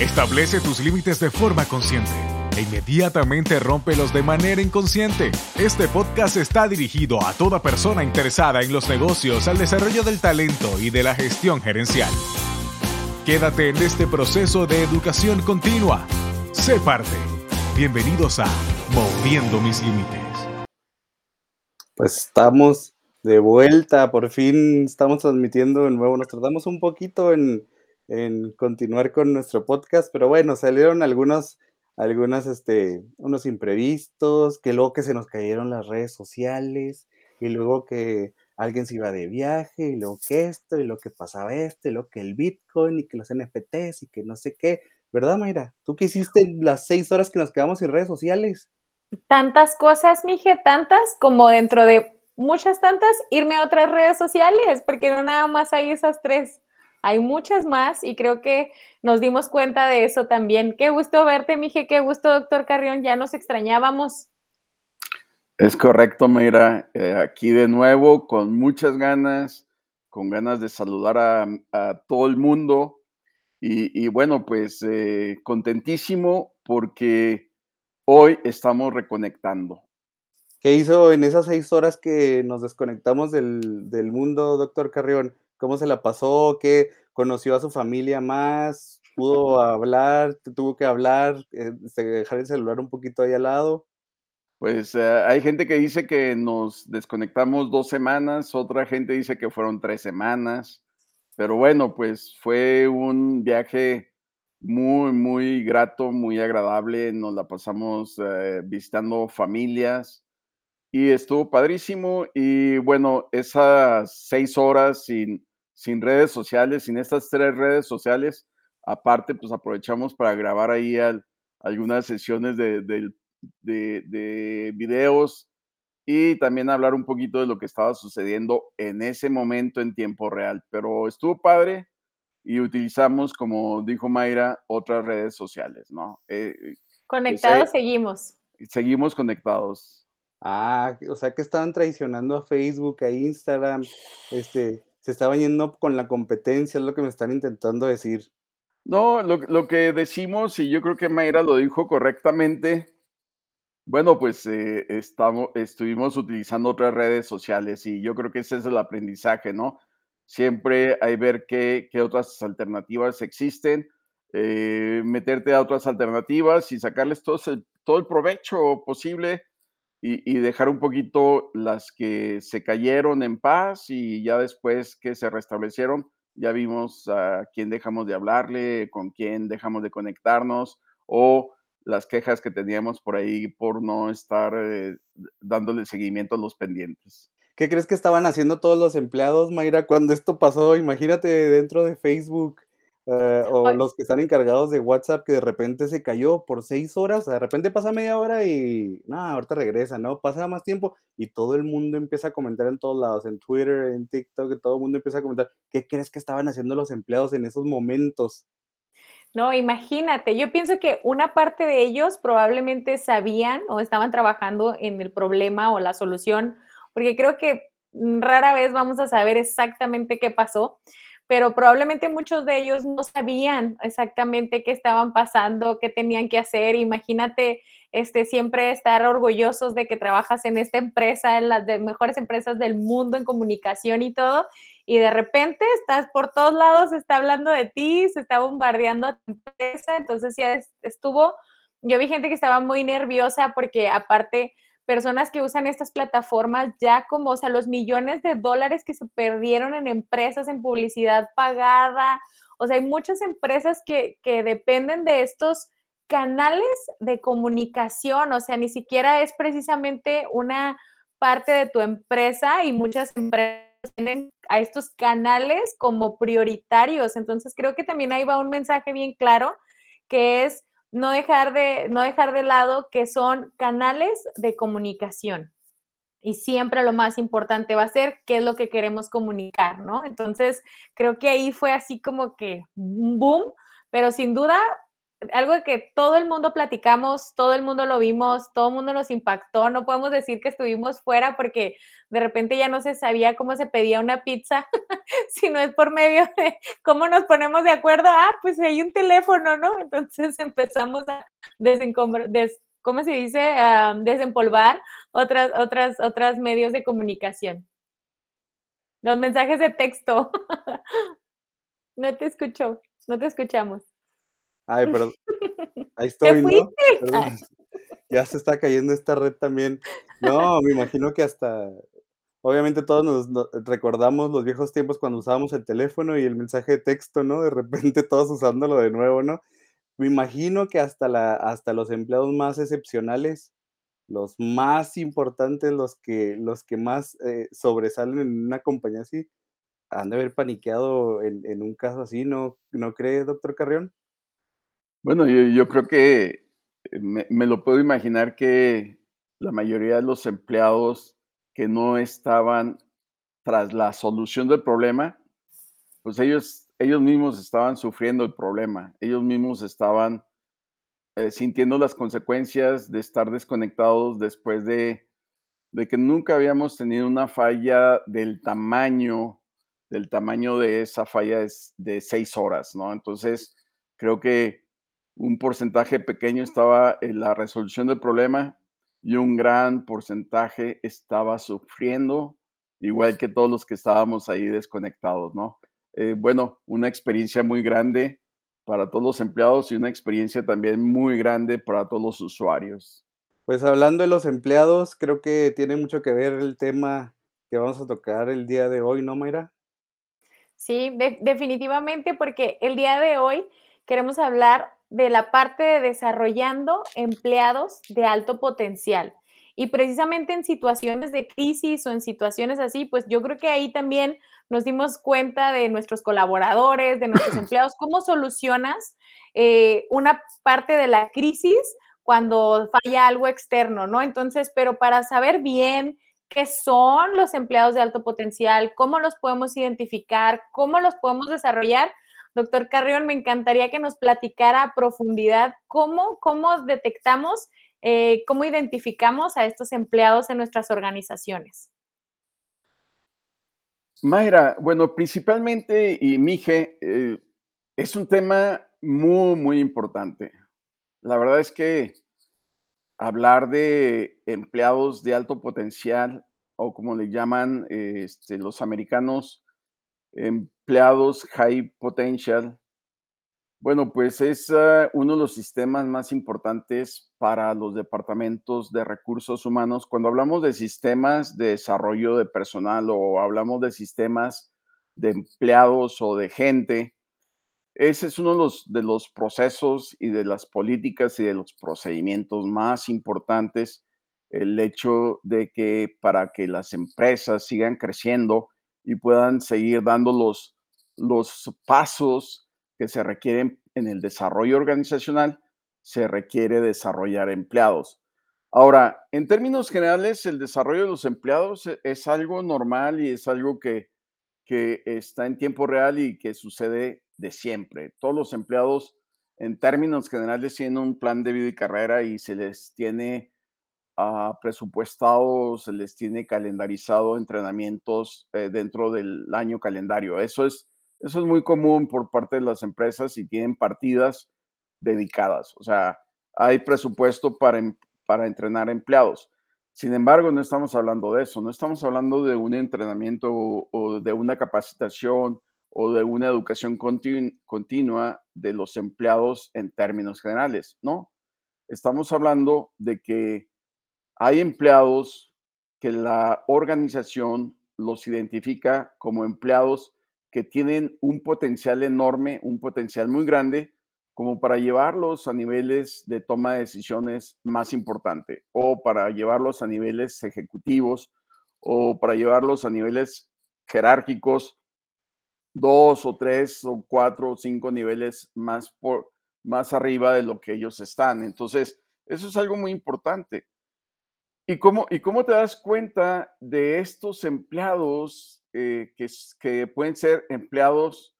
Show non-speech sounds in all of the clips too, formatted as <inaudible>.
Establece tus límites de forma consciente e inmediatamente rómpelos de manera inconsciente. Este podcast está dirigido a toda persona interesada en los negocios, al desarrollo del talento y de la gestión gerencial. Quédate en este proceso de educación continua. Sé parte. Bienvenidos a Moviendo mis límites. Pues estamos de vuelta, por fin estamos transmitiendo de nuevo. Nos tardamos un poquito en, en continuar con nuestro podcast, pero bueno, salieron algunos, algunas, este, unos imprevistos, que luego que se nos cayeron las redes sociales, y luego que alguien se iba de viaje, y luego que esto, y lo que pasaba esto, y luego que el Bitcoin, y que los NFTs, y que no sé qué. ¿Verdad, Mayra? ¿Tú qué hiciste las seis horas que nos quedamos sin redes sociales? Tantas cosas, mije, tantas como dentro de muchas tantas, irme a otras redes sociales, porque no nada más hay esas tres. Hay muchas más y creo que nos dimos cuenta de eso también. Qué gusto verte, Mije, qué gusto, doctor Carrión, ya nos extrañábamos. Es correcto, Mayra. Eh, aquí de nuevo, con muchas ganas, con ganas de saludar a, todo el mundo. Y, bueno, pues eh, contentísimo porque hoy estamos reconectando. ¿Qué hizo en esas seis horas que nos desconectamos del, del mundo, doctor Carrión? ¿Cómo se la pasó? ¿Qué conoció a su familia más? ¿Pudo hablar? ¿Tuvo que hablar? Eh, ¿Dejar el celular un poquito ahí al lado? Pues eh, hay gente que dice que nos desconectamos dos semanas, otra gente dice que fueron tres semanas, pero bueno, pues fue un viaje muy, muy grato, muy agradable, nos la pasamos eh, visitando familias, y estuvo padrísimo. Y bueno, esas seis horas sin, sin redes sociales, sin estas tres redes sociales, aparte, pues aprovechamos para grabar ahí algunas sesiones de, de, videos y también hablar un poquito de lo que estaba sucediendo en ese momento en tiempo real. Pero estuvo padre y utilizamos, como dijo Mayra, otras redes sociales, ¿no? Eh, conectados seguimos. Seguimos conectados. Ah, o sea que estaban traicionando a Facebook, a Instagram, este, se estaban yendo con la competencia, es lo que me están intentando decir. No, lo, que decimos, y yo creo que Mayra lo dijo correctamente, bueno, pues eh, estamos, estuvimos utilizando otras redes sociales y yo creo que ese es el aprendizaje, ¿no? Siempre hay ver qué, qué otras alternativas existen, eh, meterte a otras alternativas y sacarles todo todo el provecho posible y, dejar un poquito las que se cayeron en paz y ya después que se restablecieron, ya vimos a quién dejamos de hablarle, con quién dejamos de conectarnos o las quejas que teníamos por ahí por no estar eh, dándole seguimiento a los pendientes. ¿Qué crees que estaban haciendo todos los empleados, Mayra, cuando esto pasó? Imagínate dentro de Facebook eh, o los que están encargados de WhatsApp que de repente se cayó por seis horas, de repente pasa media hora y nada, ahorita regresa, ¿no? Pasa más tiempo y todo el mundo empieza a comentar en todos lados, en Twitter, en TikTok, todo el mundo empieza a comentar, ¿qué crees que estaban haciendo los empleados en esos momentos? No, imagínate, yo pienso que una parte de ellos probablemente sabían o estaban trabajando en el problema o la solución, porque creo que rara vez vamos a saber exactamente qué pasó, pero probablemente muchos de ellos no sabían exactamente qué estaban pasando, qué tenían que hacer. Imagínate este, siempre estar orgullosos de que trabajas en esta empresa, en las de mejores empresas del mundo en comunicación y todo, y de repente estás por todos lados, se está hablando de ti, se está bombardeando a tu empresa, entonces ya estuvo, yo vi gente que estaba muy nerviosa porque aparte personas que usan estas plataformas ya como, o sea, los millones de dólares que se perdieron en empresas, en publicidad pagada. O sea, hay muchas empresas que, que dependen de estos canales de comunicación, o sea, ni siquiera es precisamente una parte de tu empresa y muchas empresas tienen a estos canales como prioritarios. Entonces, creo que también ahí va un mensaje bien claro, que es no dejar de, no dejar de lado que son canales de comunicación. Y siempre lo más importante va a ser qué es lo que queremos comunicar, ¿no? Entonces, creo que ahí fue así como que boom, pero sin duda algo que todo el mundo platicamos, todo el mundo lo vimos, todo el mundo nos impactó. No podemos decir que estuvimos fuera porque de repente ya no se sabía cómo se pedía una pizza, <laughs> si no es por medio de cómo nos ponemos de acuerdo. Ah, pues hay un teléfono, ¿no? Entonces <laughs> empezamos a desencombrar, ¿cómo se dice? A desempolvar otras, otras, otras medios de comunicación. Los mensajes de texto. <laughs> no te escucho, no te escuchamos. Ay, pero ahí <laughs> estoy, ¿no? <laughs> Ya se está cayendo esta red también. No, me imagino que hasta, obviamente todos nos, recordamos los viejos tiempos cuando usábamos el teléfono y el mensaje de texto, ¿no? De repente todos usándolo de nuevo, ¿no? Me imagino que hasta, la, hasta los empleados más excepcionales, los más importantes, los que, los que más eh, sobresalen en una compañía así, han de haber paniqueado en, en un caso así, ¿no, ¿no cree, doctor Carrión? Bueno, yo, creo que eh, me, lo puedo imaginar que la mayoría de los empleados que no estaban tras la solución del problema, pues ellos, ellos mismos estaban sufriendo el problema, ellos mismos estaban eh, sintiendo las consecuencias de estar desconectados después de, de que nunca habíamos tenido una falla del tamaño, del tamaño de esa falla de seis horas, ¿no? Entonces, creo que un porcentaje pequeño estaba en la resolución del problema y un gran porcentaje estaba sufriendo, igual que todos los que estábamos ahí desconectados, ¿no? Eh, bueno, una experiencia muy grande para todos los empleados y una experiencia también muy grande para todos los usuarios. Pues hablando de los empleados, creo que tiene mucho que ver el tema que vamos a tocar el día de hoy, ¿no, Mayra? Sí, definitivamente, porque el día de hoy queremos hablar de la parte de desarrollando empleados de alto potencial. Y precisamente en situaciones de crisis o en situaciones así, pues yo creo que ahí también nos dimos cuenta de nuestros colaboradores, de nuestros <clears throat> empleados, cómo solucionas eh, una parte de la crisis cuando falla algo externo, ¿no? Entonces, pero para saber bien qué son los empleados de alto potencial, cómo los podemos identificar, cómo los podemos desarrollar, Doctor Carrión, me encantaría que nos platicara a profundidad cómo, cómo detectamos, eh, cómo identificamos a estos empleados en nuestras organizaciones. Mayra, bueno, principalmente, y Mije, eh, es un tema muy, muy importante. La verdad es que hablar de empleados de alto potencial, o como le llaman este, los americanos, empleados high potential, bueno, pues es ah, uno de los sistemas más importantes para los departamentos de recursos humanos. Cuando hablamos de sistemas de desarrollo de personal o hablamos de sistemas de empleados o de gente, ese es uno de los, de los procesos y de las políticas y de los procedimientos más importantes. El hecho de que para que las empresas sigan creciendo, y puedan seguir dando los, los pasos que se requieren en el desarrollo organizacional, se requiere desarrollar empleados. Ahora, en términos generales, el desarrollo de los empleados e, es algo normal y es algo que, que está en tiempo real y que sucede de siempre. Todos los empleados, en términos generales, tienen un plan de vida y carrera y se les tiene presupuestado, se les tiene calendarizado entrenamientos eh, dentro del año calendario. Eso es, eso es muy común por parte de las empresas y tienen partidas dedicadas. O sea, hay presupuesto para, para entrenar empleados. Sin embargo, no estamos hablando de eso, no estamos hablando de un entrenamiento o, de una capacitación o de una educación continua de los empleados en términos generales, ¿no? Estamos hablando de que hay empleados que la organización los identifica como empleados que tienen un potencial enorme, un potencial muy grande, como para llevarlos a niveles de toma de decisiones más importante o para llevarlos a niveles ejecutivos o para llevarlos a niveles jerárquicos, dos o tres o cuatro o cinco niveles más, por, más arriba de lo que ellos están. Entonces, eso es algo muy importante. ¿Y cómo, ¿Y cómo te das cuenta de estos empleados eh, que, que pueden ser empleados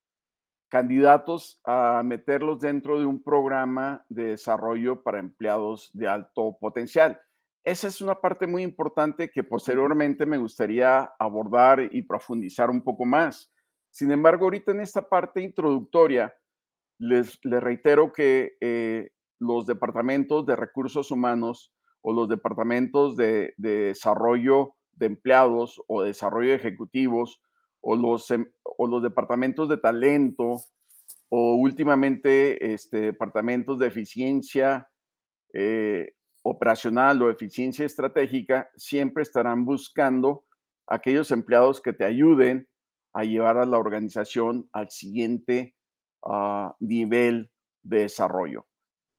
candidatos a meterlos dentro de un programa de desarrollo para empleados de alto potencial. Esa es una parte muy importante que posteriormente me gustaría abordar y profundizar un poco más. Sin embargo, ahorita en esta parte introductoria, les, reitero que eh, los departamentos de recursos humanos o los departamentos de, desarrollo de empleados o desarrollo de ejecutivos o los, o los departamentos de talento o últimamente este, departamentos de eficiencia eh, operacional o eficiencia estratégica siempre estarán buscando aquellos empleados que te ayuden a llevar a la organización al siguiente ah, nivel de desarrollo,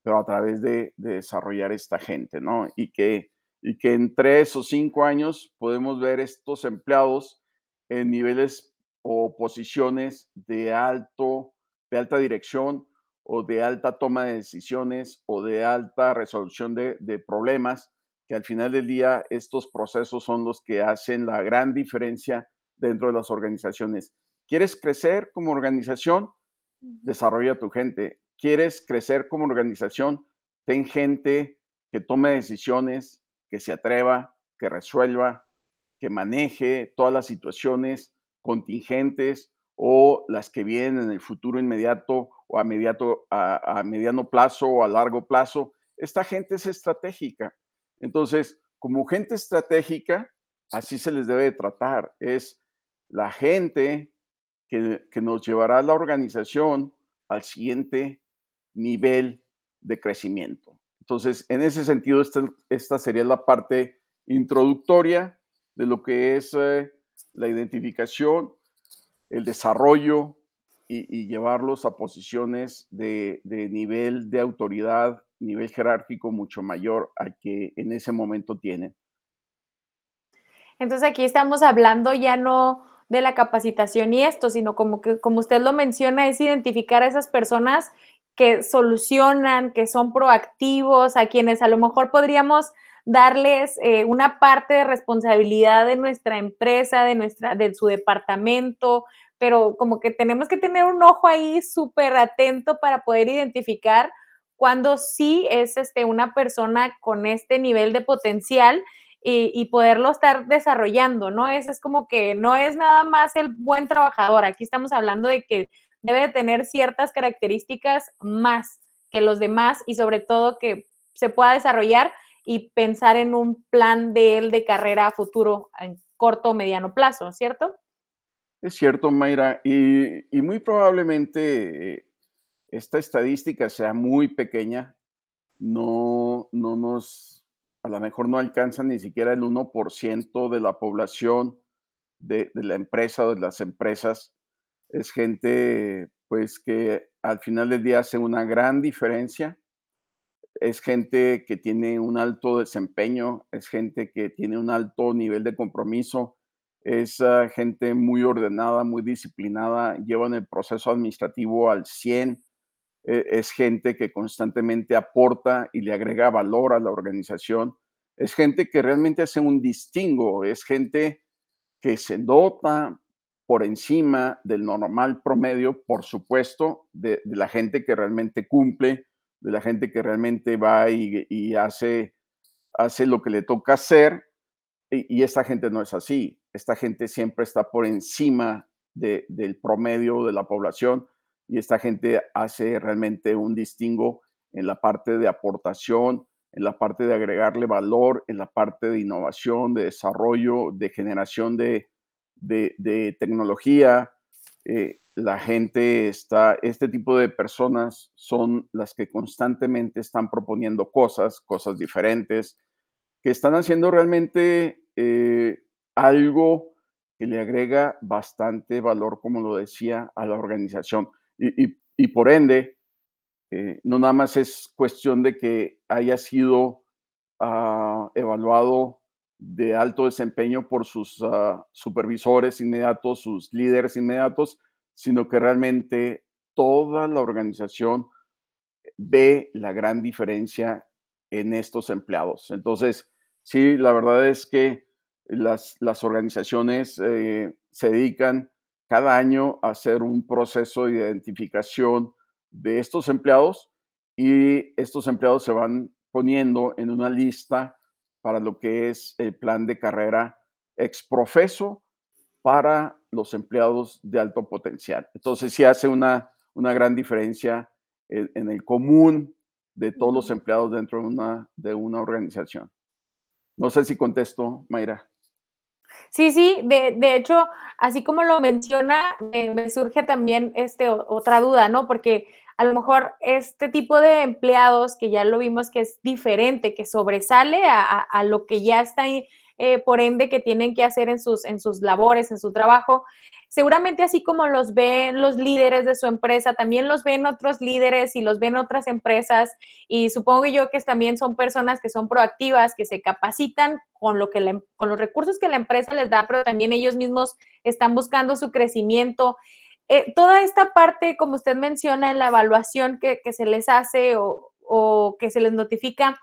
pero a través de, desarrollar esta gente, ¿no? Y que, y que en tres o cinco años podemos ver estos empleados en niveles o posiciones de alto, de alta dirección o de alta toma de decisiones o de alta resolución de, problemas, que al final del día estos procesos son los que hacen la gran diferencia dentro de las organizaciones. ¿Quieres crecer como organización? Desarrolla tu gente. ¿Quieres crecer como organización? Ten gente que tome decisiones, que se atreva, que resuelva, que maneje todas las situaciones contingentes o las que vienen en el futuro inmediato o a, mediano plazo o a largo plazo. Esta gente es estratégica. Entonces, como gente estratégica, así se les debe tratar. Es la gente que, nos llevará a la organización al siguiente nivel de crecimiento. Entonces, en ese sentido, esta, sería la parte introductoria de lo que es eh, la identificación, el desarrollo y, llevarlos a posiciones de, nivel de autoridad, nivel jerárquico mucho mayor al que en ese momento tienen. Entonces aquí estamos hablando ya no de la capacitación y esto, sino como que, como usted lo menciona, es identificar a esas personas que solucionan, que son proactivos, a quienes a lo mejor podríamos darles eh, una parte de responsabilidad de nuestra empresa, de, nuestra, de su departamento, pero como que tenemos que tener un ojo ahí súper atento para poder identificar cuando sí es este, una persona con este nivel de potencial y, poderlo estar desarrollando, ¿no? Ese es como que no es nada más el buen trabajador, aquí estamos hablando de que debe tener ciertas características más que los demás y sobre todo que se pueda desarrollar y pensar en un plan de él de carrera futuro en corto o mediano plazo, ¿cierto? Es cierto, Mayra, y, muy probablemente eh, esta estadística sea muy pequeña, no, no nos, a lo mejor no alcanza ni siquiera el 1% de la población de, de, la empresa o de las empresas. Es gente, pues, que al final del día hace una gran diferencia. Es gente que tiene un alto desempeño, es gente que tiene un alto nivel de compromiso, es ah, gente muy ordenada, muy disciplinada, llevan el proceso administrativo al 100, e, es gente que constantemente aporta y le agrega valor a la organización, es gente que realmente hace un distingo, es gente que se dota por encima del normal promedio, por supuesto, de, la gente que realmente cumple, de la gente que realmente va y, hace, hace lo que le toca hacer, y esta gente no es así. Esta gente siempre está por encima del promedio de la población y esta gente hace realmente un distingo en la parte de aportación, en la parte de agregarle valor, en la parte de innovación, de desarrollo, de generación de, tecnología. Eh, la gente está, este tipo de personas son las que constantemente están proponiendo cosas, cosas diferentes, que están haciendo realmente eh, algo que le agrega bastante valor, como lo decía, a la organización. Y, por ende, eh, no nada más es cuestión de que haya sido ah, evaluado de alto desempeño por sus ah, supervisores inmediatos, sus líderes inmediatos, sino que realmente toda la organización ve la gran diferencia en estos empleados. Entonces, sí, la verdad es que las, organizaciones eh, se dedican cada año hacer un proceso de identificación de estos empleados y estos empleados se van poniendo en una lista para lo que es el plan de carrera exprofeso para los empleados de alto potencial. Entonces, sí hace una, una gran diferencia en, en el común de todos los empleados dentro de una, de una organización. No sé si contesto, Mayra. Sí, sí, de, de hecho, así como lo menciona, me, me surge también este, otra duda, ¿no? Porque a lo mejor este tipo de empleados que ya lo vimos que es diferente, que sobresale a, lo que ya está eh, por ende que tienen que hacer en sus, en sus labores, en su trabajo. Seguramente así como los ven los líderes de su empresa, también los ven otros líderes y los ven otras empresas y supongo yo que también son personas que son proactivas, que se capacitan con, lo que la, con los recursos que la empresa les da, pero también ellos mismos están buscando su crecimiento. Eh, toda esta parte, como usted menciona, en la evaluación que, se les hace o, que se les notifica,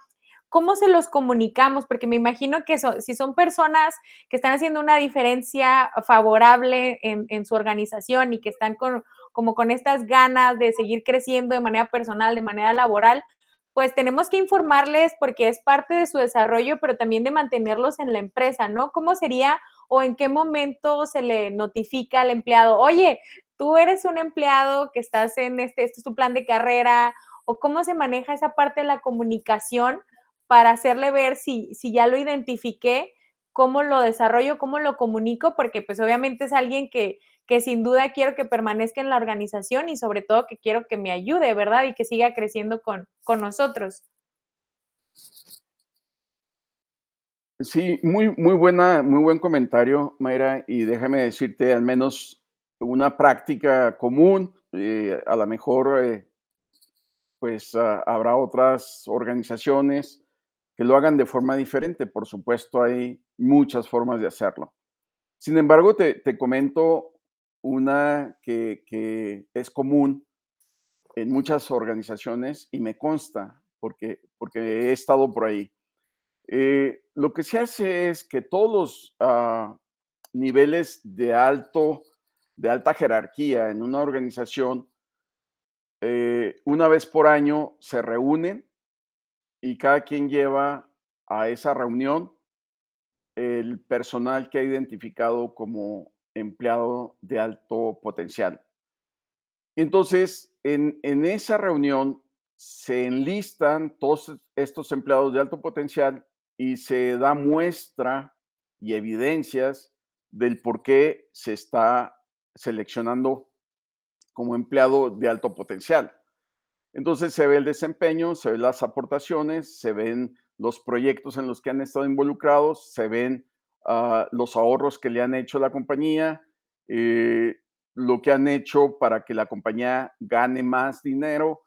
¿cómo se los comunicamos? Porque me imagino que si son personas que están haciendo una diferencia favorable en, en su organización y que están con, como con estas ganas de seguir creciendo de manera personal, de manera laboral, pues tenemos que informarles porque es parte de su desarrollo, pero también de mantenerlos en la empresa, ¿no? ¿Cómo sería o en qué momento se le notifica al empleado, oye, tú eres un empleado que estás en este, este es tu plan de carrera, o cómo se maneja esa parte de la comunicación para hacerle ver si, si ya lo identifiqué, cómo lo desarrollo, cómo lo comunico, porque pues obviamente es alguien que, que sin duda quiero que permanezca en la organización y sobre todo que quiero que me ayude, ¿verdad? Y que siga creciendo con, con nosotros. Sí, muy, muy buena, muy buen comentario, Mayra, y déjame decirte al menos una práctica común, eh, a lo mejor eh, pues uh, habrá otras organizaciones que lo hagan de forma diferente. Por supuesto, hay muchas formas de hacerlo. Sin embargo, te, te comento una que, que, es común en muchas organizaciones y me consta porque, porque he estado por ahí. Eh, lo que se hace es que todos los uh, niveles de, alto, de alta jerarquía en una organización, eh, una vez por año se reúnen y cada quien lleva a esa reunión el personal que ha identificado como empleado de alto potencial. Entonces, en, en, esa reunión se enlistan todos estos empleados de alto potencial y se da muestra y evidencias del por qué se está seleccionando como empleado de alto potencial. Entonces se ve el desempeño, se ven las aportaciones, se ven los proyectos en los que han estado involucrados, se ven uh, los ahorros que le han hecho a la compañía, eh, lo que han hecho para que la compañía gane más dinero.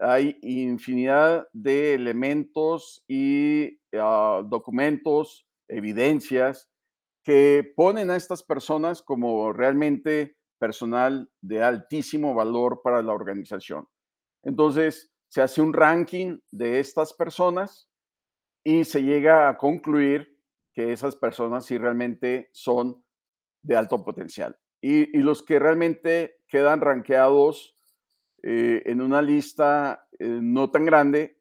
Hay infinidad de elementos y uh, documentos, evidencias que ponen a estas personas como realmente personal de altísimo valor para la organización. Entonces, se hace un ranking de estas personas y se llega a concluir que esas personas sí realmente son de alto potencial. Y, los que realmente quedan rankeados eh, en una lista eh, no tan grande,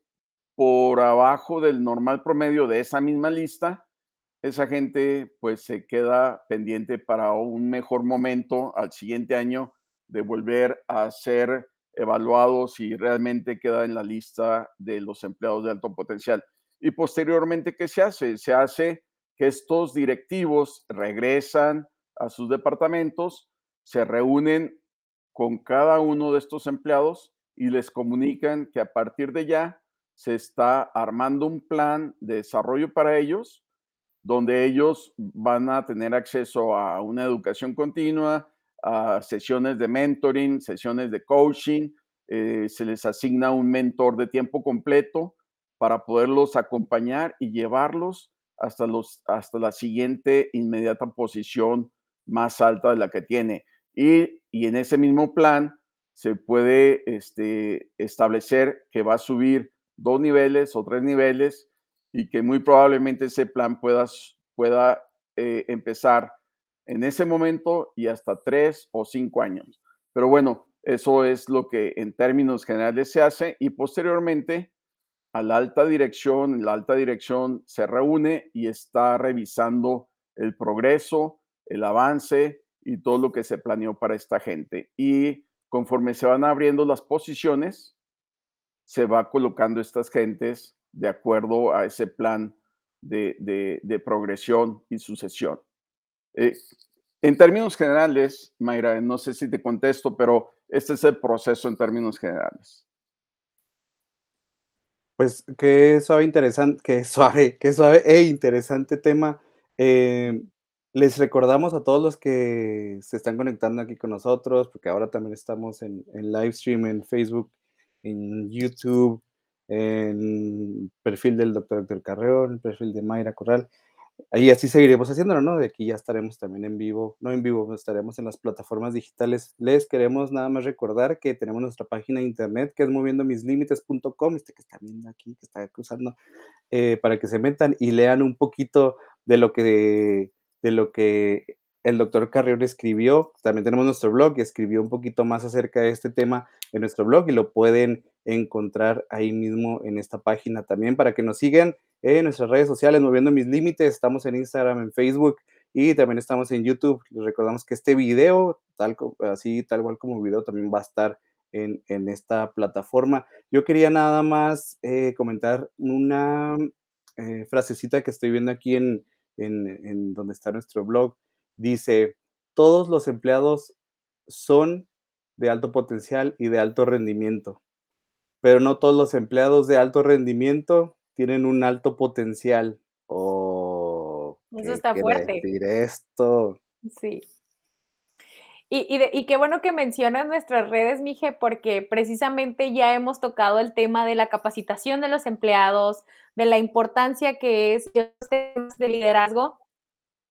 por abajo del normal promedio de esa misma lista, esa gente pues se queda pendiente para un mejor momento al siguiente año de volver a ser evaluado si realmente queda en la lista de los empleados de alto potencial. Y posteriormente, ¿qué se hace? Se hace que estos directivos regresan a sus departamentos, se reúnen con cada uno de estos empleados y les comunican que a partir de ya se está armando un plan de desarrollo para ellos, donde ellos van a tener acceso a una educación continua, a sesiones de mentoring, sesiones de coaching, eh, se les asigna un mentor de tiempo completo para poderlos acompañar y llevarlos hasta, los, hasta la siguiente inmediata posición más alta de la que tiene. Y, y en ese mismo plan se puede este, establecer que va a subir dos niveles o tres niveles y que muy probablemente ese plan pueda, pueda eh, empezar en ese momento y hasta tres o cinco años. Pero bueno, eso es lo que en términos generales se hace y posteriormente a la alta dirección, la alta dirección se reúne y está revisando el progreso, el avance y todo lo que se planeó para esta gente. Y conforme se van abriendo las posiciones, se va colocando estas gentes de acuerdo a ese plan de, progresión y sucesión. Eh, en términos generales, Mayra, no sé si te contesto, pero este es el proceso en términos generales. Pues qué suave, interesante, qué suave, qué suave e interesante tema. Eh, les recordamos a todos los que se están conectando aquí con nosotros, porque ahora también estamos en, en live stream en Facebook, en YouTube, en perfil del doctor Héctor Carreón, perfil de Mayra Corral. Ahí así seguiremos haciéndolo, ¿no? De aquí ya estaremos también en vivo, no en vivo, estaremos en las plataformas digitales. Les queremos nada más recordar que tenemos nuestra página de internet que es moviendomislimites.com, este que está viendo aquí, que está cruzando, eh, para que se metan y lean un poquito de lo que, de lo que el doctor Carrión escribió. También tenemos nuestro blog y escribió un poquito más acerca de este tema en nuestro blog y lo pueden encontrar ahí mismo en esta página también para que nos sigan en nuestras redes sociales, moviendo mis límites. Estamos en Instagram, en Facebook y también estamos en YouTube. Les recordamos que este video, tal así, tal cual como video, también va a estar en, esta plataforma. Yo quería nada más eh, comentar una eh, frasecita que estoy viendo aquí en, en donde está nuestro blog. Dice, todos los empleados son de alto potencial y de alto rendimiento pero no todos los empleados de alto rendimiento tienen un alto potencial. Oh, Eso está fuerte. Decir esto. Sí. Y, y, qué bueno que mencionas nuestras redes, Mije, porque precisamente ya hemos tocado el tema de la capacitación de los empleados, de la importancia que es de liderazgo,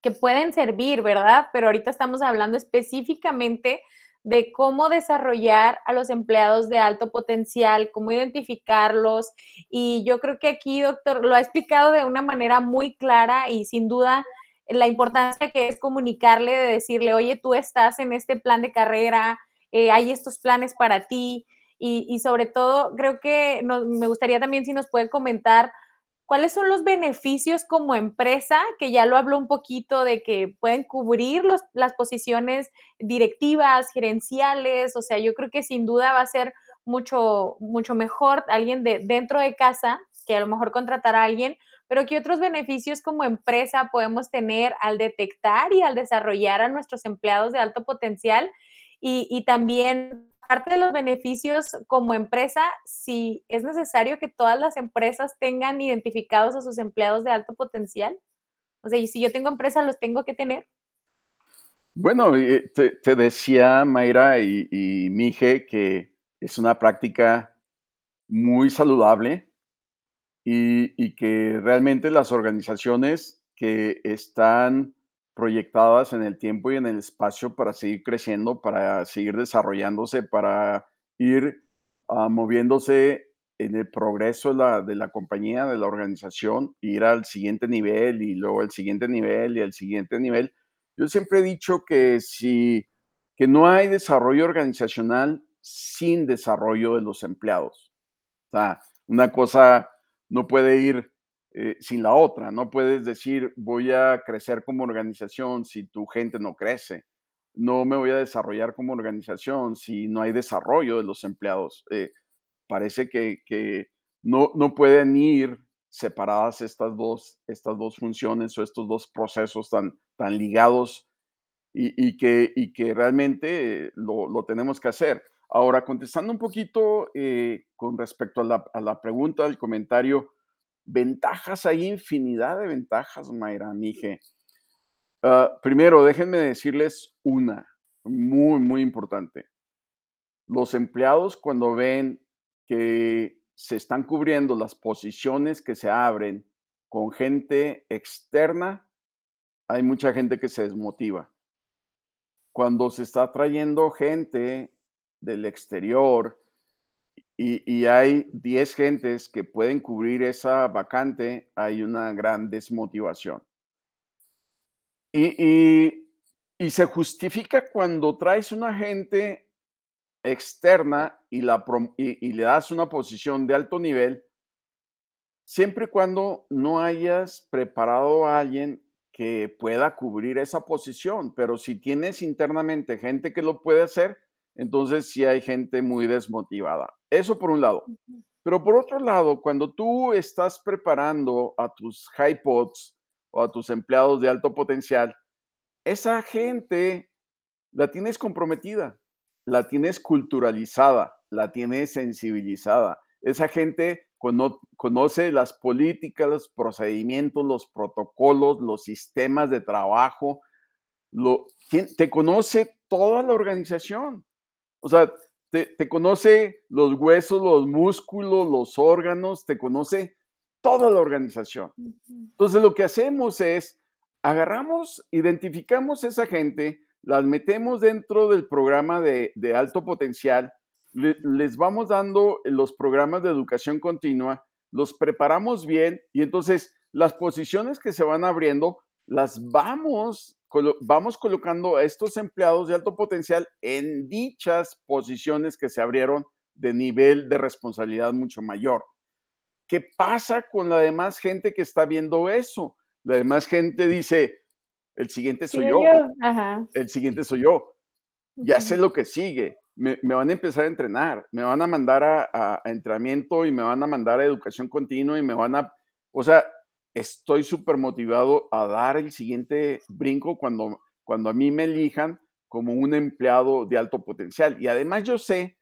que pueden servir, ¿verdad? Pero ahorita estamos hablando específicamente de cómo desarrollar a los empleados de alto potencial, cómo identificarlos. Y yo creo que aquí, doctor, lo ha explicado de una manera muy clara y sin duda la importancia que es comunicarle, de decirle, oye, tú estás en este plan de carrera, eh, hay estos planes para ti. Y, sobre todo, creo que me gustaría también si nos puede comentar ¿Cuáles son los beneficios como empresa? Que ya lo habló un poquito de que pueden cubrir las posiciones directivas, gerenciales. O sea, yo creo que sin duda va a ser mucho, mucho mejor alguien de dentro de casa que a lo mejor contratar a alguien, pero ¿qué otros beneficios como empresa podemos tener al detectar y al desarrollar a nuestros empleados de alto potencial? Y, y también parte de los beneficios como empresa, si es necesario que todas las empresas tengan identificados a sus empleados de alto potencial. O sea, y si yo tengo empresa, los tengo que tener. Bueno, eh, te, decía Mayra y, Mije que es una práctica muy saludable y que realmente las organizaciones que están proyectadas en el tiempo y en el espacio para seguir creciendo, para seguir desarrollándose, para ir ah, moviéndose en el progreso de la, compañía, de la organización, ir al siguiente nivel y luego al siguiente nivel y al siguiente nivel. Yo siempre he dicho que si que no hay desarrollo organizacional sin desarrollo de los empleados. O sea, una cosa no puede ir eh, sin la otra. No puedes decir, voy a crecer como organización si tu gente no crece. No me voy a desarrollar como organización si no hay desarrollo de los empleados. Eh, parece que, no, no pueden ir separadas estas dos, estas dos funciones o estos dos procesos tan, tan ligados y, que, y que realmente lo, tenemos que hacer. Ahora, contestando un poquito eh, con respecto a la, a la pregunta, al comentario, Ventajas, hay infinidad de ventajas, Mayra, Mije. Ah, primero, déjenme decirles una muy, muy importante. Los empleados cuando ven que se están cubriendo las posiciones que se abren con gente externa, hay mucha gente que se desmotiva. Cuando se está trayendo gente del exterior y, hay 10 gentes que pueden cubrir esa vacante, hay una gran desmotivación. Y, se justifica cuando traes una gente externa y, y, le das una posición de alto nivel, siempre y cuando no hayas preparado a alguien que pueda cubrir esa posición. Pero si tienes internamente gente que lo puede hacer, entonces sí hay gente muy desmotivada. Eso por un lado. Pero por otro lado, cuando tú estás preparando a tus high pods o a tus empleados de alto potencial, esa gente la tienes comprometida, la tienes culturalizada, la tienes sensibilizada. Esa gente conoce las políticas, los procedimientos, los protocolos, los sistemas de trabajo, lo, te conoce toda la organización. O sea, te, te, conoce los huesos, los músculos, los órganos, te conoce toda la organización. Entonces, lo que hacemos es agarramos, identificamos esa gente, las metemos dentro del programa de, alto potencial, les vamos dando los programas de educación continua, los preparamos bien y entonces las posiciones que se van abriendo, las vamos, vamos colocando a estos empleados de alto potencial en dichas posiciones que se abrieron de nivel de responsabilidad mucho mayor. ¿Qué pasa con la demás gente que está viendo eso? La demás gente dice, el siguiente soy yo. El siguiente soy yo. Ya sé lo que sigue. Me, van a empezar a entrenar, me van a mandar a, entrenamiento y me van a mandar a educación continua y me van a, o sea, estoy súper motivado a dar el siguiente brinco cuando, cuando a mí me elijan como un empleado de alto potencial. Y además yo sé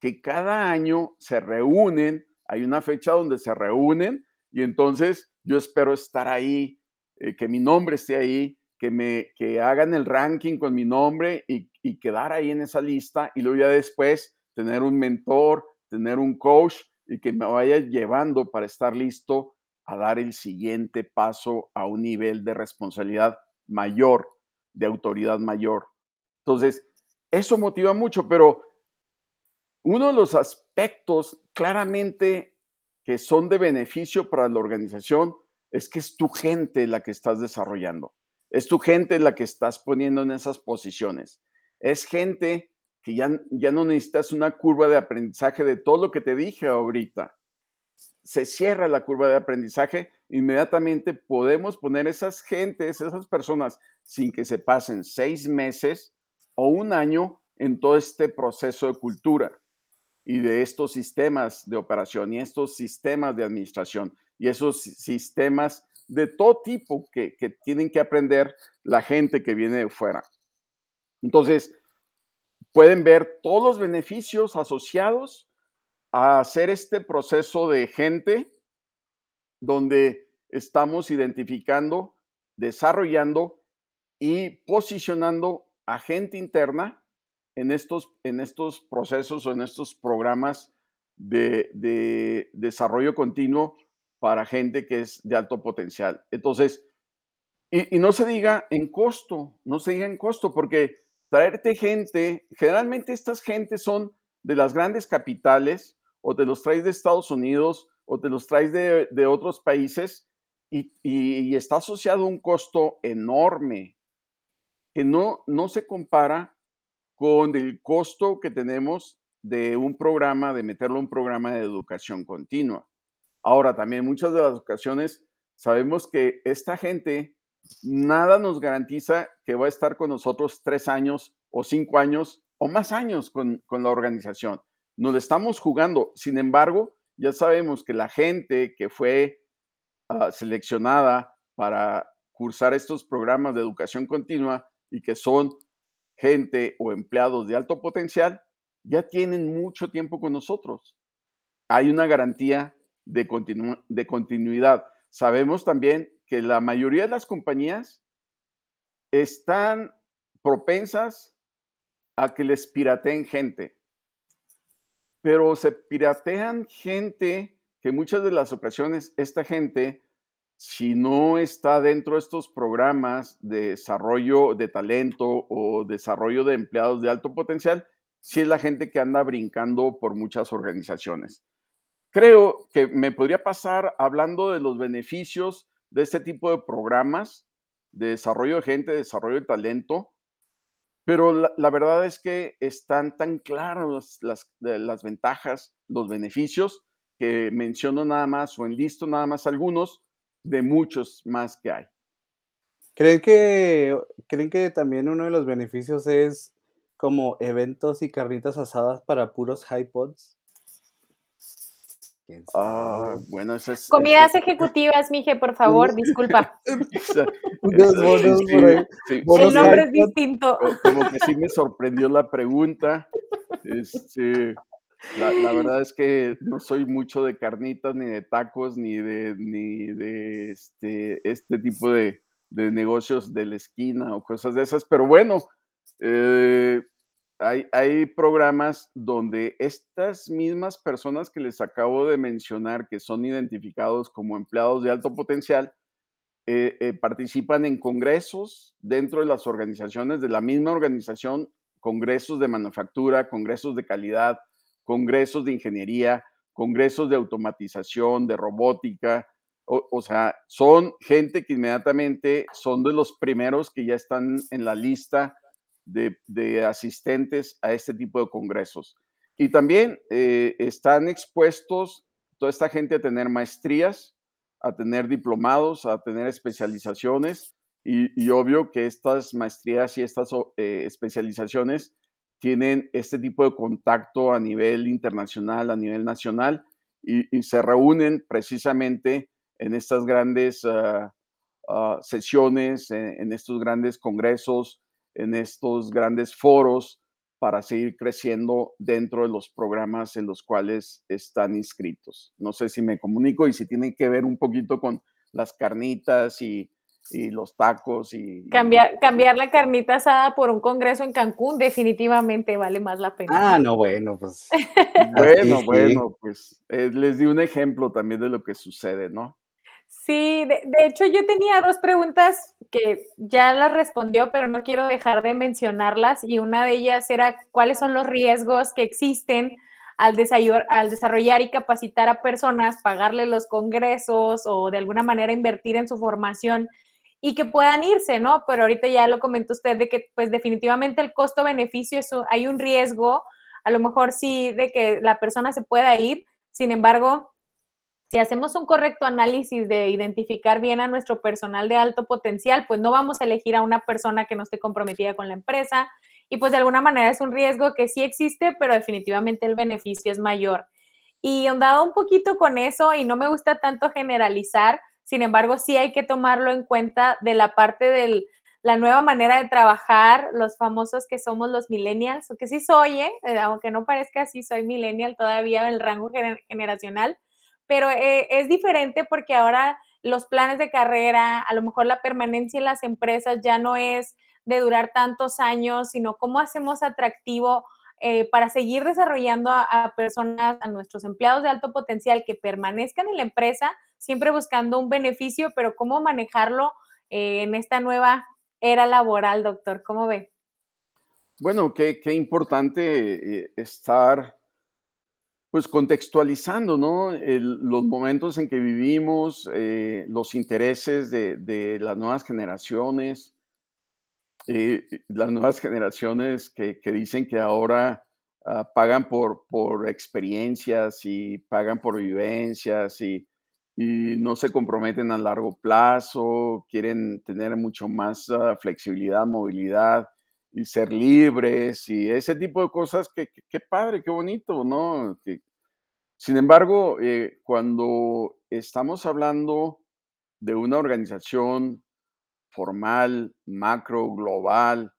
que cada año se reúnen, hay una fecha donde se reúnen y entonces yo espero estar ahí eh, que mi nombre esté ahí, que me que hagan el ranking con mi nombre y, y, quedar ahí en esa lista y luego ya después tener un mentor, tener un coach y que me vaya llevando para estar listo a dar el siguiente paso a un nivel de responsabilidad mayor, de autoridad mayor. Entonces, eso motiva mucho, pero uno de los aspectos claramente que son de beneficio para la organización es que es tu gente la que estás desarrollando. Es tu gente la que estás poniendo en esas posiciones. Es gente que ya, ya no necesitas una curva de aprendizaje de todo lo que te dije ahorita. Se cierra la curva de aprendizaje, inmediatamente podemos poner esas gentes, esas personas, sin que se pasen seis meses o un año en todo este proceso de cultura y de estos sistemas de operación y estos sistemas de administración y esos sistemas de todo tipo que, tienen que aprender la gente que viene de fuera. Entonces, pueden ver todos los beneficios asociados a hacer este proceso de gente donde estamos identificando, desarrollando y posicionando a gente interna en estos, en estos procesos o en estos programas de, de desarrollo continuo para gente que es de alto potencial. Entonces, y, no se diga en costo, no se diga en costo, porque traerte gente, generalmente estas gentes son de las grandes capitales o te los traes de Estados Unidos o te los traes de, de otros países y, y, está asociado a un costo enorme que no, no se compara con el costo que tenemos de un programa, de meterlo en un programa de educación continua. Ahora, también muchas de las ocasiones sabemos que esta gente nada nos garantiza que va a estar con nosotros tres años o cinco años o más años con, la organización. Nos estamos jugando. Sin embargo, ya sabemos que la gente que fue ah, seleccionada para cursar estos programas de educación continua y que son gente o empleados de alto potencial, ya tienen mucho tiempo con nosotros. Hay una garantía de, de continuidad. Sabemos también que la mayoría de las compañías están propensas a que les pirateen gente, pero se piratean gente que muchas de las ocasiones esta gente, si no está dentro de estos programas de desarrollo de talento o desarrollo de empleados de alto potencial, si es la gente que anda brincando por muchas organizaciones. Creo que me podría pasar hablando de los beneficios de este tipo de programas de desarrollo de gente, desarrollo de talento, Pero la, verdad es que están tan claras las, ventajas, los beneficios, que menciono nada más o enlisto nada más algunos de muchos más que hay. ¿Creen que, ¿Creen que también uno de los beneficios es como eventos y carnitas asadas para puros HiPods? Ah, bueno, eso es. Comidas ejecutivas, Mije, por favor, disculpa. <laughs> El nombre es distinto. Como que sí me sorprendió la pregunta. Este, la, verdad es que no soy mucho de carnitas, ni de tacos, ni de, ni de este, este tipo de, de negocios de la esquina o cosas de esas, pero bueno, eh, hay, programas donde estas mismas personas que les acabo de mencionar, que son identificados como empleados de alto potencial, eh, eh, participan en congresos dentro de las organizaciones de la misma organización, congresos de manufactura, congresos de calidad, congresos de ingeniería, congresos de automatización, de robótica. O, sea, son gente que inmediatamente son de los primeros que ya están en la lista de, asistentes a este tipo de congresos. Y también eh, están expuestos toda esta gente a tener maestrías, a tener diplomados, a tener especializaciones. Y, obvio que estas maestrías y estas eh, especializaciones tienen este tipo de contacto a nivel internacional, a nivel nacional, y, se reúnen precisamente en estas grandes ah, ah, sesiones, en, estos grandes congresos, en estos grandes foros para seguir creciendo dentro de los programas en los cuales están inscritos. No sé si me comunico y si tiene que ver un poquito con las carnitas y, los tacos y... Cambiar, cambiar la carnita asada por un congreso en Cancún definitivamente vale más la pena. Ah, no, bueno, pues... <laughs> bueno, bueno, pues eh, les di un ejemplo también de lo que sucede, ¿no? Sí, de, hecho yo tenía dos preguntas que ya las respondió, pero no quiero dejar de mencionarlas y una de ellas era cuáles son los riesgos que existen al, al desarrollar y capacitar a personas, pagarle los congresos o de alguna manera invertir en su formación y que puedan irse, ¿no? Pero ahorita ya lo comentó usted de que pues definitivamente el costo-beneficio, hay un riesgo, a lo mejor sí, de que la persona se pueda ir, sin embargo, si hacemos un correcto análisis de identificar bien a nuestro personal de alto potencial, pues no vamos a elegir a una persona que no esté comprometida con la empresa y pues de alguna manera es un riesgo que sí existe, pero definitivamente el beneficio es mayor. Y ondado un poquito con eso y no me gusta tanto generalizar, sin embargo sí hay que tomarlo en cuenta de la parte de la nueva manera de trabajar, los famosos que somos los millennials, o que sí soy, ¿eh? aunque no parezca así, soy millennial todavía en el rango generacional, pero eh, es diferente porque ahora los planes de carrera, a lo mejor la permanencia en las empresas ya no es de durar tantos años, sino cómo hacemos atractivo eh, para seguir desarrollando a, personas, a nuestros empleados de alto potencial que permanezcan en la empresa, siempre buscando un beneficio, pero cómo manejarlo eh, en esta nueva era laboral, doctor. ¿Cómo ve? Bueno, qué, qué importante estar pues contextualizando, ¿no? los momentos en que vivimos, eh, los intereses de, las nuevas generaciones, eh, las nuevas generaciones que, dicen que ahora ah, pagan por, por experiencias y pagan por vivencias y, no se comprometen a largo plazo, quieren tener mucho más ah, flexibilidad, movilidad y ser libres y ese tipo de cosas que, qué padre, qué bonito, ¿no? sin embargo, eh, cuando estamos hablando de una organización formal, macro, global,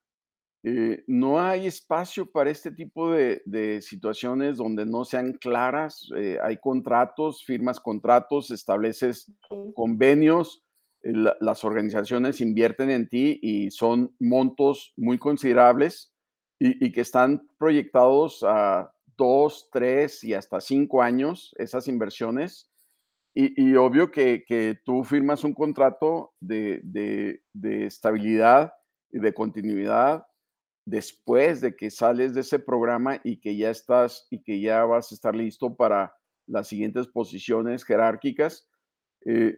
eh, no hay espacio para este tipo de, situaciones donde no sean claras. Eh, hay contratos, firmas contratos, estableces convenios las organizaciones invierten en ti y son montos muy considerables y, que están proyectados a dos, tres y hasta cinco años esas inversiones. Y, obvio que, tú firmas un contrato de, de, estabilidad y de continuidad después de que sales de ese programa y que ya estás y que ya vas a estar listo para las siguientes posiciones jerárquicas. Eh,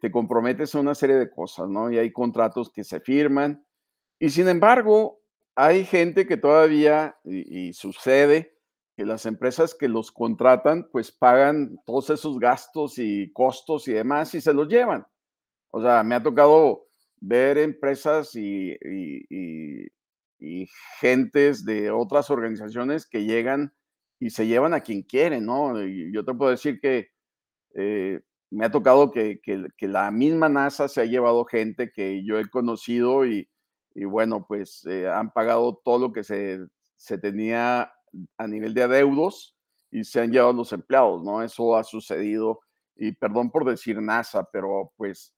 te, comprometes a una serie de cosas, ¿no? Y hay contratos que se firman. Y sin embargo, hay gente que todavía, y, sucede, que las empresas que los contratan, pues pagan todos esos gastos y costos y demás y se los llevan. O sea, me ha tocado ver empresas y, y, y gentes de otras organizaciones que llegan y se llevan a quien quieren, ¿no? Yo te puedo decir que eh, me ha tocado que, que, la misma NASA se ha llevado gente que yo he conocido y, bueno, pues eh, han pagado todo lo que se, se, tenía a nivel de adeudos y se han llevado los empleados, ¿no? Eso ha sucedido y perdón por decir NASA, pero pues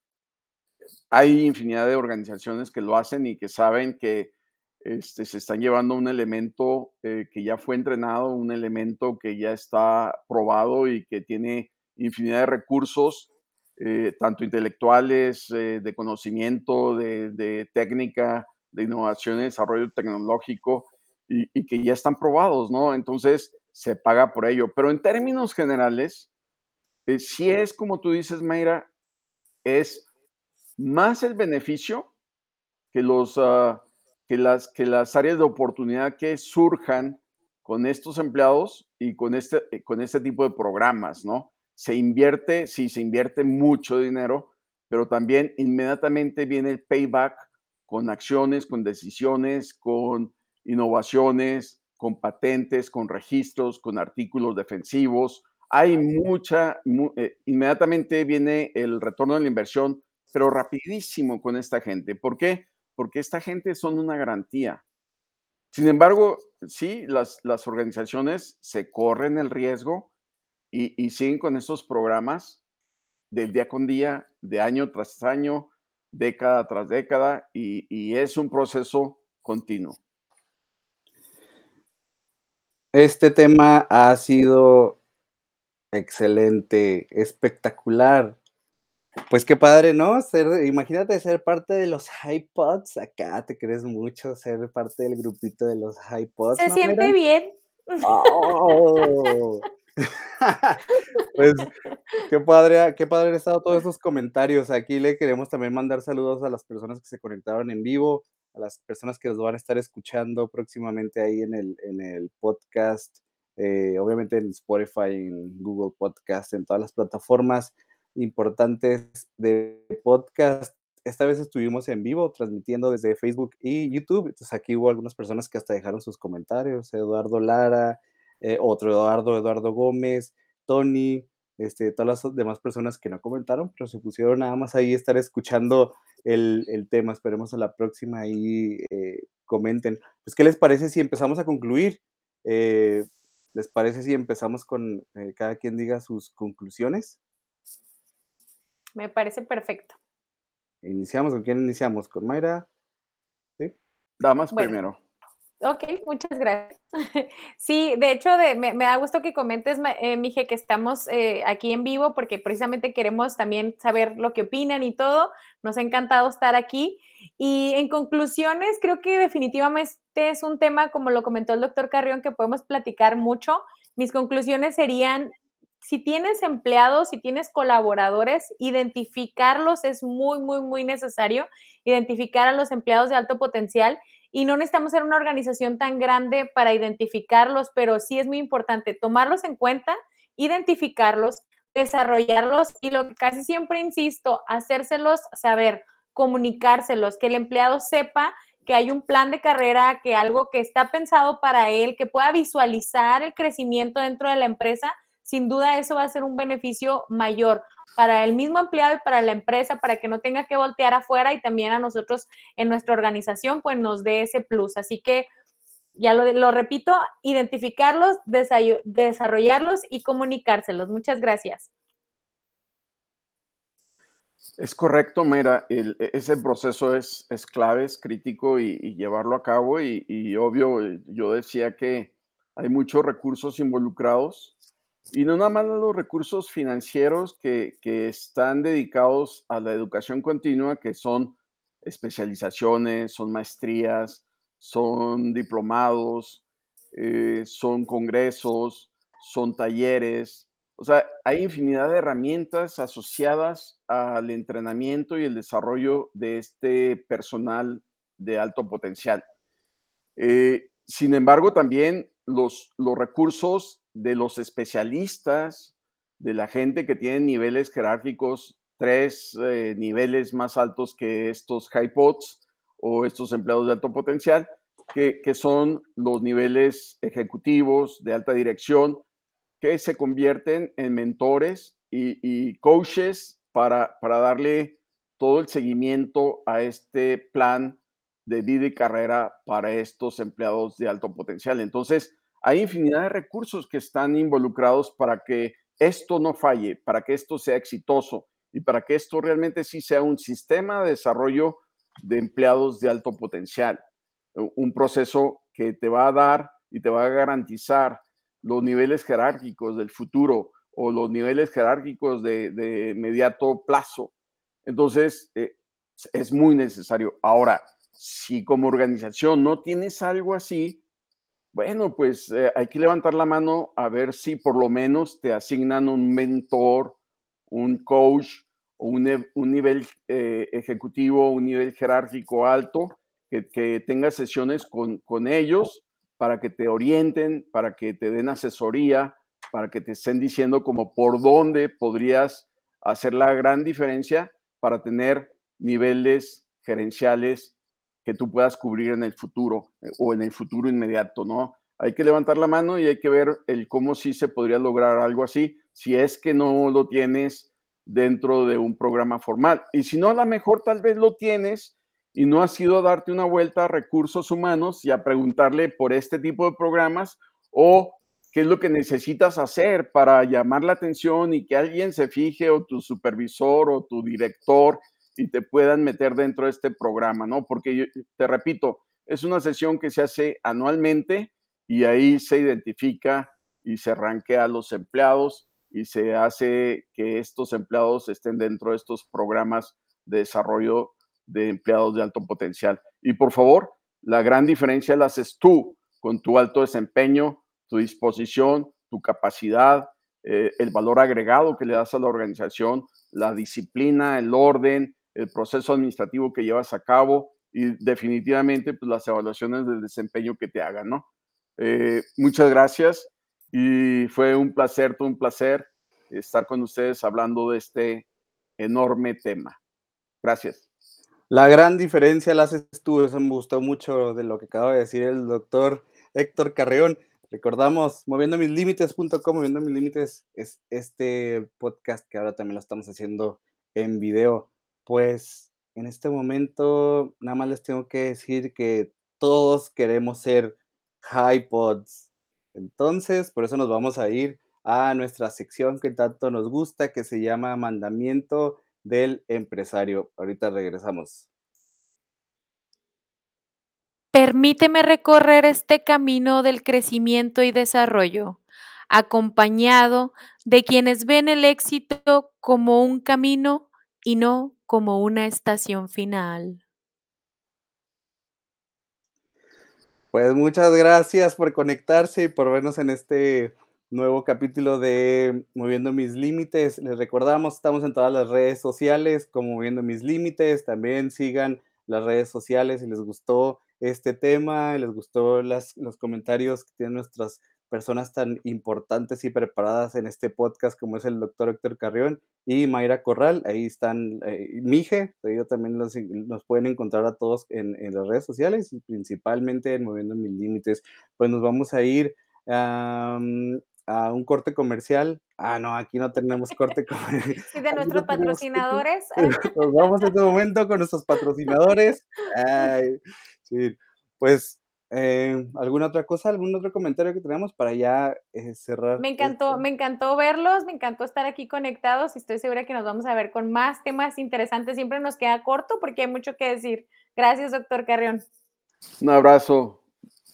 hay infinidad de organizaciones que lo hacen y que saben que este, se están llevando un elemento eh, que ya fue entrenado, un elemento que ya está probado y que tiene infinidad de recursos, eh, tanto intelectuales, eh, de conocimiento, de, técnica, de innovación y desarrollo tecnológico, y, que ya están probados, ¿no? Entonces se paga por ello. Pero en términos generales, si es como tú dices, Mayra, es más el beneficio que los... Ah, que las, que las áreas de oportunidad que surjan con estos empleados y con este, eh, con este tipo de programas, ¿no? Se invierte, sí, se invierte mucho dinero, pero también inmediatamente viene el payback con acciones, con decisiones, con innovaciones, con patentes, con registros, con artículos defensivos. Hay mucha, eh, inmediatamente viene el retorno de la inversión, pero rapidísimo con esta gente. ¿Por qué? porque esta gente son una garantía. Sin embargo, sí, las, las organizaciones se corren el riesgo y, siguen con estos programas del día con día, de año tras año, década tras década, y, y es un proceso continuo. Este tema ha sido excelente, espectacular. Pues qué padre, ¿no? Ser, imagínate ser parte de los iPods. Acá te crees mucho ser parte del grupito de los iPods. Se siente bien. Oh. <laughs> pues qué padre, qué padre han estado todos esos comentarios. Aquí le queremos también mandar saludos a las personas que se conectaron en vivo, a las personas que nos van a estar escuchando próximamente ahí en el, en el podcast, eh, obviamente en Spotify, en Google Podcast, en todas las plataformas importantes de podcast. Esta vez estuvimos en vivo transmitiendo desde Facebook y YouTube. Entonces aquí hubo algunas personas que hasta dejaron sus comentarios. Eduardo Lara, eh, otro Eduardo, Eduardo Gómez, Tony, este, todas las demás personas que no comentaron, pero se pusieron nada más ahí estar escuchando el, el tema. Esperemos a la próxima ahí eh, comenten. Pues, ¿qué les parece si empezamos a concluir? Eh, ¿Les parece si empezamos con cada quien diga sus conclusiones? Me parece perfecto. Iniciamos, ¿con quién iniciamos? ¿Con Mayra? ¿Sí? Damas primero. Ok, muchas gracias. <laughs> Sí, de hecho, me, da gusto que comentes, eh, Mije, que estamos eh, aquí en vivo porque precisamente queremos también saber lo que opinan y todo. Nos ha encantado estar aquí. Y en conclusiones, creo que definitivamente es un tema, como lo comentó el doctor Carrión, que podemos platicar mucho. Mis conclusiones serían, si tienes empleados, si tienes colaboradores, identificarlos es muy, muy, muy necesario, identificar a los empleados de alto potencial y no necesitamos ser una organización tan grande para identificarlos, pero sí es muy importante tomarlos en cuenta, identificarlos, desarrollarlos y lo que casi siempre insisto, hacérselos saber, comunicárselos, que el empleado sepa que hay un plan de carrera, que algo que está pensado para él, que pueda visualizar el crecimiento dentro de la empresa sin duda eso va a ser un beneficio mayor para el mismo empleado y para la empresa, para que no tenga que voltear afuera y también a nosotros en nuestra organización, pues nos dé ese plus. Así que, ya lo, repito, identificarlos, desarrollarlos y comunicárselos. Muchas gracias. Es correcto, Mira, e, ese proceso es, es clave, es crítico y, llevarlo a cabo y, y, obvio, yo decía que hay muchos recursos involucrados y no nada más los recursos financieros que, están dedicados a la educación continua, que son especializaciones, son maestrías, son diplomados, eh, son congresos, son talleres. O sea, hay infinidad de herramientas asociadas al entrenamiento y el desarrollo de este personal de alto potencial. Eh, sin embargo, también los, los recursos de los especialistas, de la gente que tiene niveles jerárquicos, tres eh, niveles más altos que estos HiPods o estos empleados de alto potencial, que, que, son los niveles ejecutivos de alta dirección, que se convierten en mentores y, y coaches para, para darle todo el seguimiento a este plan de vida y carrera para estos empleados de alto potencial. Entonces, hay infinidad de recursos que están involucrados para que esto no falle, para que esto sea exitoso y para que esto realmente sí sea un sistema de desarrollo de empleados de alto potencial. Un proceso que te va a dar y te va a garantizar los niveles jerárquicos del futuro o los niveles jerárquicos de, de inmediato plazo. Entonces, eh, es muy necesario. Ahora, si como organización no tienes algo así, bueno, pues eh, hay que levantar la mano a ver si por lo menos te asignan un mentor, un coach un, un nivel eh, ejecutivo, un nivel jerárquico alto, que, que tengas sesiones con, con ellos para que te orienten, para que te den asesoría, para que te estén diciendo como por dónde podrías hacer la gran diferencia para tener niveles gerenciales que tú puedas cubrir en el futuro eh, o en el futuro inmediato, ¿no? Hay que levantar la mano y hay que ver el cómo sí se podría lograr algo así, si es que no lo tienes dentro de un programa formal. Y si no, a lo mejor tal vez lo tienes y no has ido a darte una vuelta a recursos humanos y a preguntarle por este tipo de programas o qué es lo que necesitas hacer para llamar la atención y que alguien se fije o tu supervisor o tu director y te puedan meter dentro de este programa, ¿no? Porque te repito, es una sesión que se hace anualmente y ahí se identifica y se arranquea a los empleados y se hace que estos empleados estén dentro de estos programas de desarrollo de empleados de alto potencial. Y por favor, la gran diferencia la haces tú con tu alto desempeño, tu disposición, tu capacidad, eh, el valor agregado que le das a la organización, la disciplina, el orden, el proceso administrativo que llevas a cabo y definitivamente pues, las evaluaciones del desempeño que te hagan, ¿no? Eh, muchas gracias y fue un placer, todo un placer estar con ustedes hablando de este enorme tema. Gracias. La gran diferencia la haces tú, eso me gustó mucho de lo que acaba de decir el doctor Héctor Carreón. Recordamos, moviendo mis límites.com, moviendo mis límites es este podcast que ahora también lo estamos haciendo en video. Pues en este momento nada más les tengo que decir que todos queremos ser HiPods. Entonces, por eso nos vamos a ir a nuestra sección que tanto nos gusta, que se llama Mandamiento del Empresario. Ahorita regresamos. Permíteme recorrer este camino del crecimiento y desarrollo, acompañado de quienes ven el éxito como un camino y no como una estación final. Pues muchas gracias por conectarse y por vernos en este nuevo capítulo de Moviendo mis límites. Les recordamos, estamos en todas las redes sociales como Moviendo mis límites. También sigan las redes sociales si les gustó este tema, les gustó las, los comentarios que tienen nuestras personas tan importantes y preparadas en este podcast como es el doctor Héctor Carrión y Mayra Corral. Ahí están eh, Mije, ellos también los, nos pueden encontrar a todos en, en, las redes sociales y principalmente en Moviendo Mis Límites. Pues nos vamos a ir um, a un corte comercial. Ah, no, aquí no tenemos corte <laughs> comercial. Sí, de nuestros no patrocinadores. <laughs> Nos vamos en este momento con nuestros patrocinadores. Ay, sí, pues eh, ¿Alguna otra cosa, algún otro comentario que tenemos para ya eh, cerrar? Me encantó, esto? me encantó verlos, me encantó estar aquí conectados y estoy segura que nos vamos a ver con más temas interesantes. Siempre nos queda corto porque hay mucho que decir. Gracias, doctor Carrión. Un abrazo,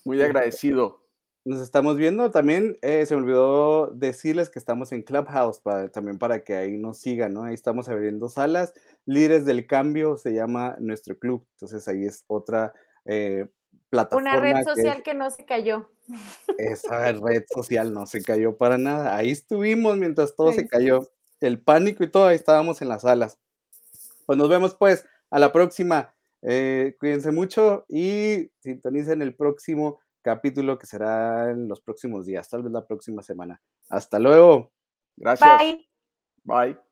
muy agradecido. Nos estamos viendo también, eh, se me olvidó decirles que estamos en Clubhouse para, también para que ahí nos sigan, ¿no? Ahí estamos abriendo salas. Líderes del Cambio se llama nuestro club, entonces ahí es otra eh, plataforma. Una red social que, que, no se cayó. Esa <laughs> red social no se cayó para nada. Ahí estuvimos mientras todo sí, se cayó. El pánico y todo, ahí estábamos en las salas. Pues nos vemos pues a la próxima. Eh, cuídense mucho y sintonicen el próximo capítulo que será en los próximos días, tal vez la próxima semana. Hasta luego. Gracias. Bye. Bye.